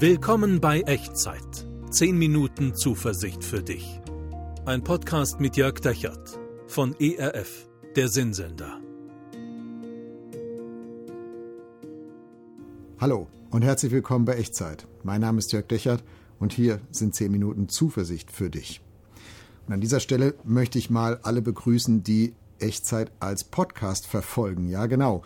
Willkommen bei Echtzeit. 10 Minuten Zuversicht für dich. Ein Podcast mit Jörg Dechert von ERF, der Sinnsender. Hallo und herzlich willkommen bei Echtzeit. Mein Name ist Jörg Dechert und hier sind 10 Minuten Zuversicht für dich. Und an dieser Stelle möchte ich mal alle begrüßen, die Echtzeit als Podcast verfolgen. Ja, genau.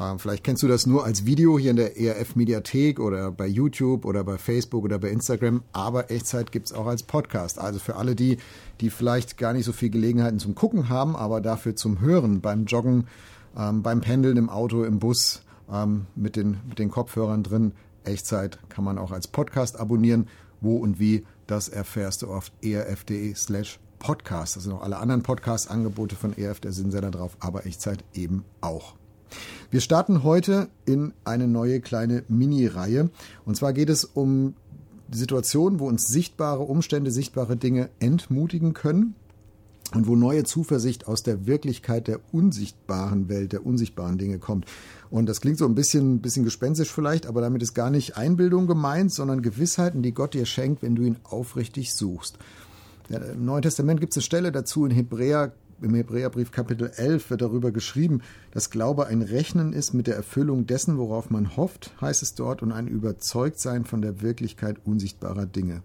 Ähm, vielleicht kennst du das nur als Video hier in der ERF Mediathek oder bei YouTube oder bei Facebook oder bei Instagram, aber Echtzeit gibt es auch als Podcast. Also für alle die, die vielleicht gar nicht so viel Gelegenheiten zum Gucken haben, aber dafür zum Hören beim Joggen, ähm, beim Pendeln im Auto, im Bus, ähm, mit, den, mit den Kopfhörern drin. Echtzeit kann man auch als Podcast abonnieren. Wo und wie, das erfährst du auf erf.de slash podcast. Sind auch alle anderen Podcast-Angebote von ERF, der Sinnsender drauf, aber Echtzeit eben auch. Wir starten heute in eine neue kleine Mini-Reihe. Und zwar geht es um Situationen, wo uns sichtbare Umstände, sichtbare Dinge entmutigen können und wo neue Zuversicht aus der Wirklichkeit der unsichtbaren Welt, der unsichtbaren Dinge kommt. Und das klingt so ein bisschen, bisschen gespenstisch vielleicht, aber damit ist gar nicht Einbildung gemeint, sondern Gewissheiten, die Gott dir schenkt, wenn du ihn aufrichtig suchst. Im Neuen Testament gibt es eine Stelle dazu in Hebräer im Hebräerbrief Kapitel 11 wird darüber geschrieben, dass Glaube ein Rechnen ist mit der Erfüllung dessen, worauf man hofft, heißt es dort, und ein Überzeugtsein von der Wirklichkeit unsichtbarer Dinge.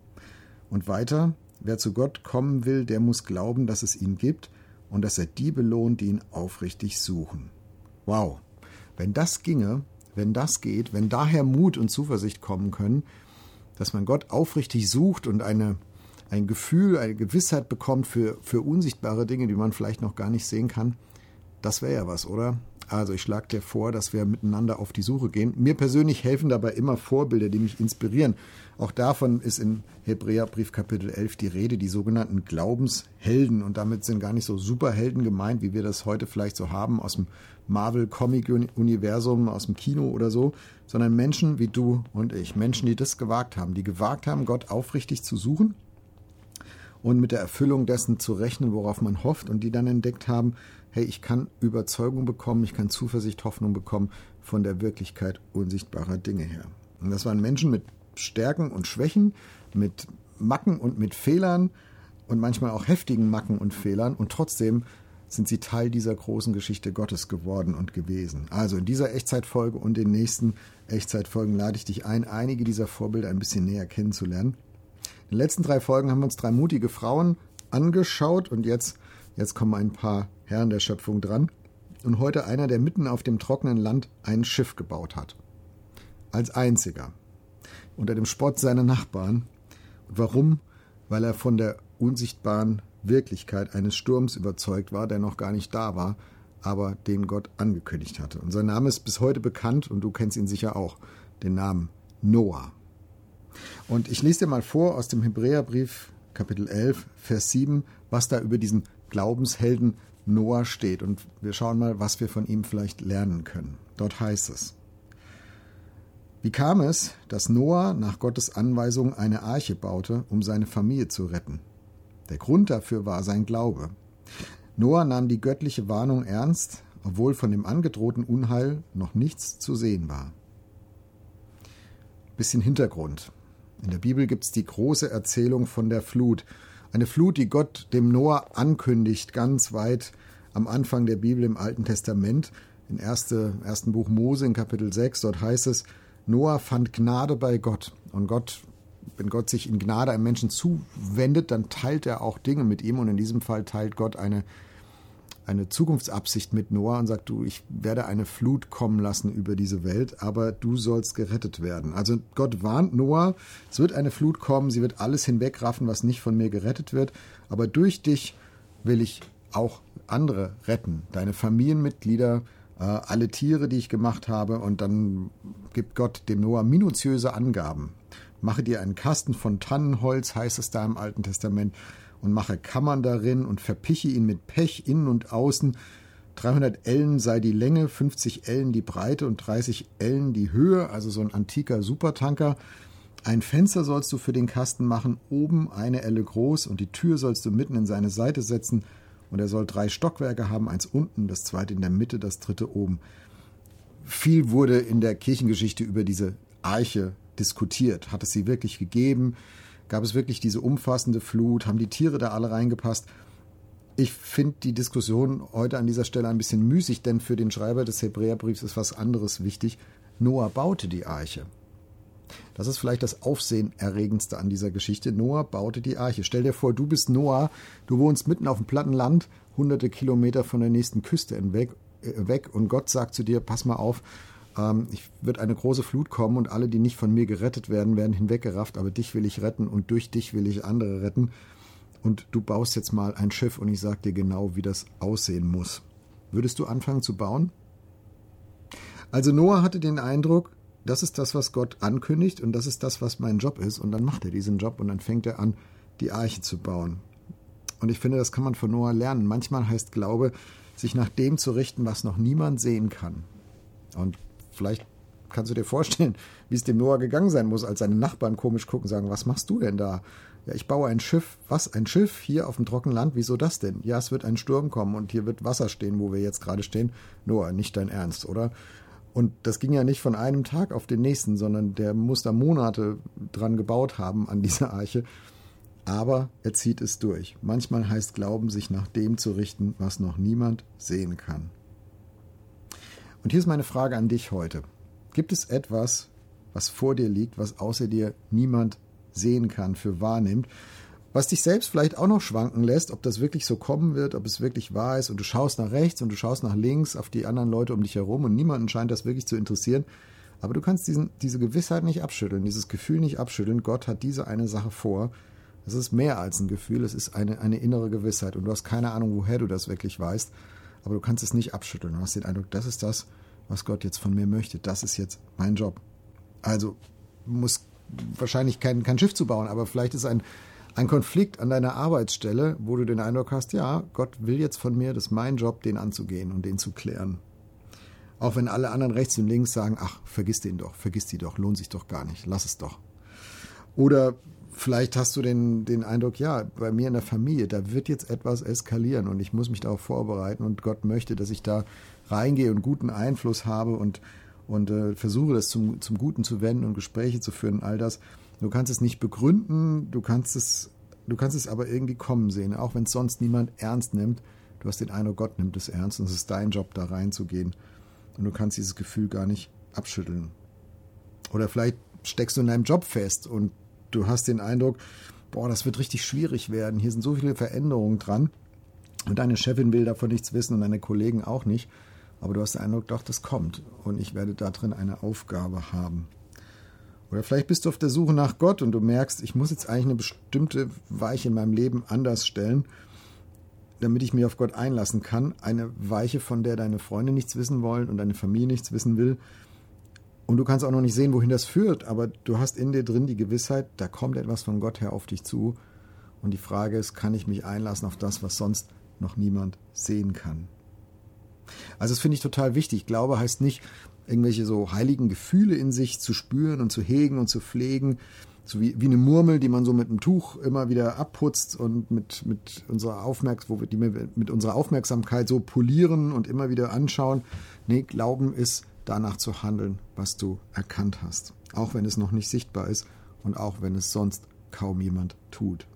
Und weiter, wer zu Gott kommen will, der muss glauben, dass es ihn gibt und dass er die belohnt, die ihn aufrichtig suchen. Wow, wenn das ginge, wenn das geht, wenn daher Mut und Zuversicht kommen können, dass man Gott aufrichtig sucht und eine ein Gefühl, eine Gewissheit bekommt für, für unsichtbare Dinge, die man vielleicht noch gar nicht sehen kann, das wäre ja was, oder? Also ich schlage dir vor, dass wir miteinander auf die Suche gehen. Mir persönlich helfen dabei immer Vorbilder, die mich inspirieren. Auch davon ist in Hebräerbrief Kapitel 11 die Rede, die sogenannten Glaubenshelden. Und damit sind gar nicht so Superhelden gemeint, wie wir das heute vielleicht so haben aus dem Marvel-Comic-Universum, aus dem Kino oder so, sondern Menschen wie du und ich. Menschen, die das gewagt haben, die gewagt haben, Gott aufrichtig zu suchen und mit der Erfüllung dessen zu rechnen, worauf man hofft und die dann entdeckt haben, hey, ich kann Überzeugung bekommen, ich kann Zuversicht, Hoffnung bekommen von der Wirklichkeit unsichtbarer Dinge her. Und das waren Menschen mit Stärken und Schwächen, mit Macken und mit Fehlern und manchmal auch heftigen Macken und Fehlern und trotzdem sind sie Teil dieser großen Geschichte Gottes geworden und gewesen. Also in dieser Echtzeitfolge und den nächsten Echtzeitfolgen lade ich dich ein, einige dieser Vorbilder ein bisschen näher kennenzulernen. In den letzten drei Folgen haben wir uns drei mutige Frauen angeschaut und jetzt, jetzt kommen ein paar Herren der Schöpfung dran. Und heute einer, der mitten auf dem trockenen Land ein Schiff gebaut hat. Als einziger. Unter dem Spott seiner Nachbarn. Und warum? Weil er von der unsichtbaren Wirklichkeit eines Sturms überzeugt war, der noch gar nicht da war, aber den Gott angekündigt hatte. Und sein Name ist bis heute bekannt und du kennst ihn sicher auch, den Namen Noah. Und ich lese dir mal vor aus dem Hebräerbrief Kapitel 11, Vers 7, was da über diesen Glaubenshelden Noah steht. Und wir schauen mal, was wir von ihm vielleicht lernen können. Dort heißt es, wie kam es, dass Noah nach Gottes Anweisung eine Arche baute, um seine Familie zu retten? Der Grund dafür war sein Glaube. Noah nahm die göttliche Warnung ernst, obwohl von dem angedrohten Unheil noch nichts zu sehen war. Bisschen Hintergrund. In der Bibel gibt es die große Erzählung von der Flut. Eine Flut, die Gott dem Noah ankündigt, ganz weit am Anfang der Bibel im Alten Testament. Im erste, ersten Buch Mose in Kapitel 6, dort heißt es, Noah fand Gnade bei Gott. Und Gott, wenn Gott sich in Gnade einem Menschen zuwendet, dann teilt er auch Dinge mit ihm. Und in diesem Fall teilt Gott eine eine Zukunftsabsicht mit Noah und sagt, du, ich werde eine Flut kommen lassen über diese Welt, aber du sollst gerettet werden. Also Gott warnt Noah, es wird eine Flut kommen, sie wird alles hinwegraffen, was nicht von mir gerettet wird, aber durch dich will ich auch andere retten, deine Familienmitglieder, äh, alle Tiere, die ich gemacht habe, und dann gibt Gott dem Noah minutiöse Angaben. Mache dir einen Kasten von Tannenholz, heißt es da im Alten Testament, und mache Kammern darin und verpiche ihn mit Pech innen und außen. 300 Ellen sei die Länge, 50 Ellen die Breite und 30 Ellen die Höhe, also so ein antiker Supertanker. Ein Fenster sollst du für den Kasten machen, oben eine Elle groß und die Tür sollst du mitten in seine Seite setzen und er soll drei Stockwerke haben, eins unten, das zweite in der Mitte, das dritte oben. Viel wurde in der Kirchengeschichte über diese Arche diskutiert. Hat es sie wirklich gegeben? Gab es wirklich diese umfassende Flut? Haben die Tiere da alle reingepasst? Ich finde die Diskussion heute an dieser Stelle ein bisschen müßig, denn für den Schreiber des Hebräerbriefs ist was anderes wichtig. Noah baute die Arche. Das ist vielleicht das Aufsehenerregendste an dieser Geschichte. Noah baute die Arche. Stell dir vor, du bist Noah, du wohnst mitten auf dem platten Land, hunderte Kilometer von der nächsten Küste hinweg, äh, weg und Gott sagt zu dir, pass mal auf, ähm, ich wird eine große Flut kommen und alle, die nicht von mir gerettet werden, werden hinweggerafft, aber dich will ich retten und durch dich will ich andere retten. Und du baust jetzt mal ein Schiff und ich sage dir genau, wie das aussehen muss. Würdest du anfangen zu bauen? Also Noah hatte den Eindruck, das ist das, was Gott ankündigt und das ist das, was mein Job ist. Und dann macht er diesen Job und dann fängt er an, die Arche zu bauen. Und ich finde, das kann man von Noah lernen. Manchmal heißt Glaube, sich nach dem zu richten, was noch niemand sehen kann. Und vielleicht kannst du dir vorstellen, wie es dem Noah gegangen sein muss, als seine Nachbarn komisch gucken und sagen, was machst du denn da? Ja, ich baue ein Schiff. Was? Ein Schiff hier auf dem trockenen Land? Wieso das denn? Ja, es wird ein Sturm kommen und hier wird Wasser stehen, wo wir jetzt gerade stehen. Noah, nicht dein Ernst, oder? Und das ging ja nicht von einem Tag auf den nächsten, sondern der muss da Monate dran gebaut haben an dieser Arche. Aber er zieht es durch. Manchmal heißt Glauben, sich nach dem zu richten, was noch niemand sehen kann. Und hier ist meine Frage an dich heute. Gibt es etwas, was vor dir liegt, was außer dir niemand sehen kann, für wahrnimmt, was dich selbst vielleicht auch noch schwanken lässt, ob das wirklich so kommen wird, ob es wirklich wahr ist und du schaust nach rechts und du schaust nach links auf die anderen Leute um dich herum und niemanden scheint das wirklich zu interessieren. Aber du kannst diesen, diese Gewissheit nicht abschütteln, dieses Gefühl nicht abschütteln. Gott hat diese eine Sache vor. Es ist mehr als ein Gefühl, es ist eine, eine innere Gewissheit und du hast keine Ahnung, woher du das wirklich weißt, aber du kannst es nicht abschütteln. Du hast den Eindruck, das ist das, was Gott jetzt von mir möchte. Das ist jetzt mein Job. Also muss wahrscheinlich kein, kein Schiff zu bauen, aber vielleicht ist ein, ein Konflikt an deiner Arbeitsstelle, wo du den Eindruck hast, ja, Gott will jetzt von mir, das ist mein Job, den anzugehen und den zu klären. Auch wenn alle anderen rechts und links sagen, ach, vergiss den doch, vergiss die doch, lohnt sich doch gar nicht, lass es doch. Oder vielleicht hast du den, den Eindruck, ja, bei mir in der Familie, da wird jetzt etwas eskalieren und ich muss mich darauf vorbereiten und Gott möchte, dass ich da reingehe und guten Einfluss habe und, und äh, versuche, das zum, zum Guten zu wenden und Gespräche zu führen, all das. Du kannst es nicht begründen, du kannst es, du kannst es aber irgendwie kommen sehen, auch wenn es sonst niemand ernst nimmt. Du hast den Eindruck, Gott nimmt es ernst und es ist dein Job, da reinzugehen. Und du kannst dieses Gefühl gar nicht abschütteln. Oder vielleicht steckst du in deinem Job fest und du hast den Eindruck, boah, das wird richtig schwierig werden. Hier sind so viele Veränderungen dran. Und deine Chefin will davon nichts wissen und deine Kollegen auch nicht. Aber du hast den Eindruck, doch, das kommt. Und ich werde da drin eine Aufgabe haben. Oder vielleicht bist du auf der Suche nach Gott und du merkst, ich muss jetzt eigentlich eine bestimmte Weiche in meinem Leben anders stellen, damit ich mich auf Gott einlassen kann. Eine Weiche, von der deine Freunde nichts wissen wollen und deine Familie nichts wissen will. Und du kannst auch noch nicht sehen, wohin das führt, aber du hast in dir drin die Gewissheit, da kommt etwas von Gott her auf dich zu. Und die Frage ist, kann ich mich einlassen auf das, was sonst noch niemand sehen kann? Also das finde ich total wichtig. Glaube heißt nicht, irgendwelche so heiligen Gefühle in sich zu spüren und zu hegen und zu pflegen. So wie, wie eine Murmel, die man so mit einem Tuch immer wieder abputzt und mit, mit unserer Aufmerksamkeit, wo wir die mit unserer Aufmerksamkeit so polieren und immer wieder anschauen. Nee, Glauben ist danach zu handeln, was du erkannt hast. Auch wenn es noch nicht sichtbar ist und auch wenn es sonst kaum jemand tut.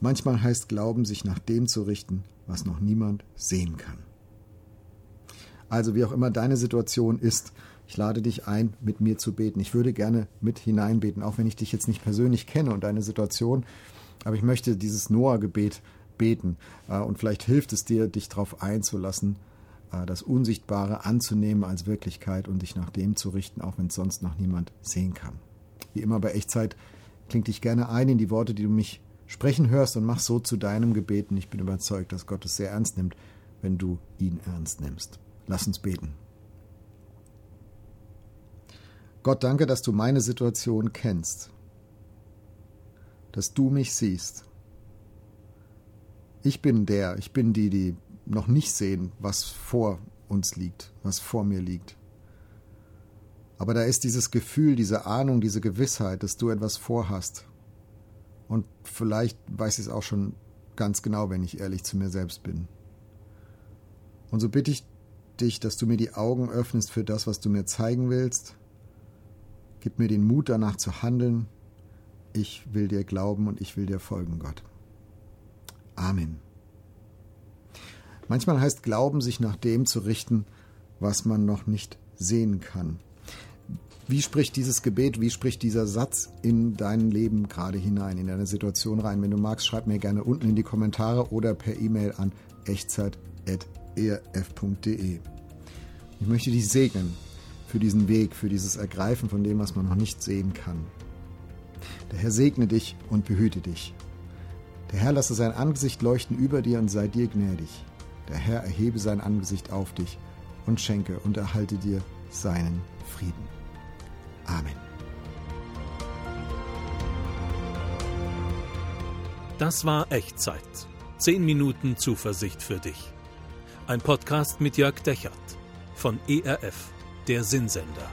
Manchmal heißt Glauben, sich nach dem zu richten, was noch niemand sehen kann. Also wie auch immer deine Situation ist, ich lade dich ein, mit mir zu beten. Ich würde gerne mit hineinbeten, auch wenn ich dich jetzt nicht persönlich kenne und deine Situation. Aber ich möchte dieses Noah-Gebet beten. Äh, und vielleicht hilft es dir, dich darauf einzulassen, das Unsichtbare anzunehmen als Wirklichkeit und dich nach dem zu richten, auch wenn es sonst noch niemand sehen kann. Wie immer bei Echtzeit, kling dich gerne ein in die Worte, die du mich sprechen hörst und mach so zu deinem Gebeten. Ich bin überzeugt, dass Gott es sehr ernst nimmt, wenn du ihn ernst nimmst. Lass uns beten. Gott, danke, dass du meine Situation kennst, dass du mich siehst. Ich bin der, ich bin die, die noch nicht sehen, was vor uns liegt, was vor mir liegt. Aber da ist dieses Gefühl, diese Ahnung, diese Gewissheit, dass du etwas vorhast. Und vielleicht weiß ich es auch schon ganz genau, wenn ich ehrlich zu mir selbst bin. Und so bitte ich dich, dass du mir die Augen öffnest für das, was du mir zeigen willst Gib mir den Mut danach zu handeln. Ich will dir glauben und ich will dir folgen, Gott. Amen. Manchmal heißt Glauben, sich nach dem zu richten, was man noch nicht sehen kann. Wie spricht dieses Gebet, wie spricht dieser Satz in dein Leben gerade hinein, in deine Situation rein? Wenn du magst, schreib mir gerne unten in die Kommentare oder per E-Mail an echtzeit.erf.de. Ich möchte dich segnen für diesen Weg, für dieses Ergreifen von dem, was man noch nicht sehen kann. Der Herr segne dich und behüte dich. Der Herr lasse sein Angesicht leuchten über dir und sei dir gnädig. Der Herr erhebe sein Angesicht auf dich und schenke und erhalte dir seinen Frieden. Amen. Das war Echtzeit. Zehn Minuten Zuversicht für dich. Ein Podcast mit Jörg Dechert von ERF, der Sinnsender.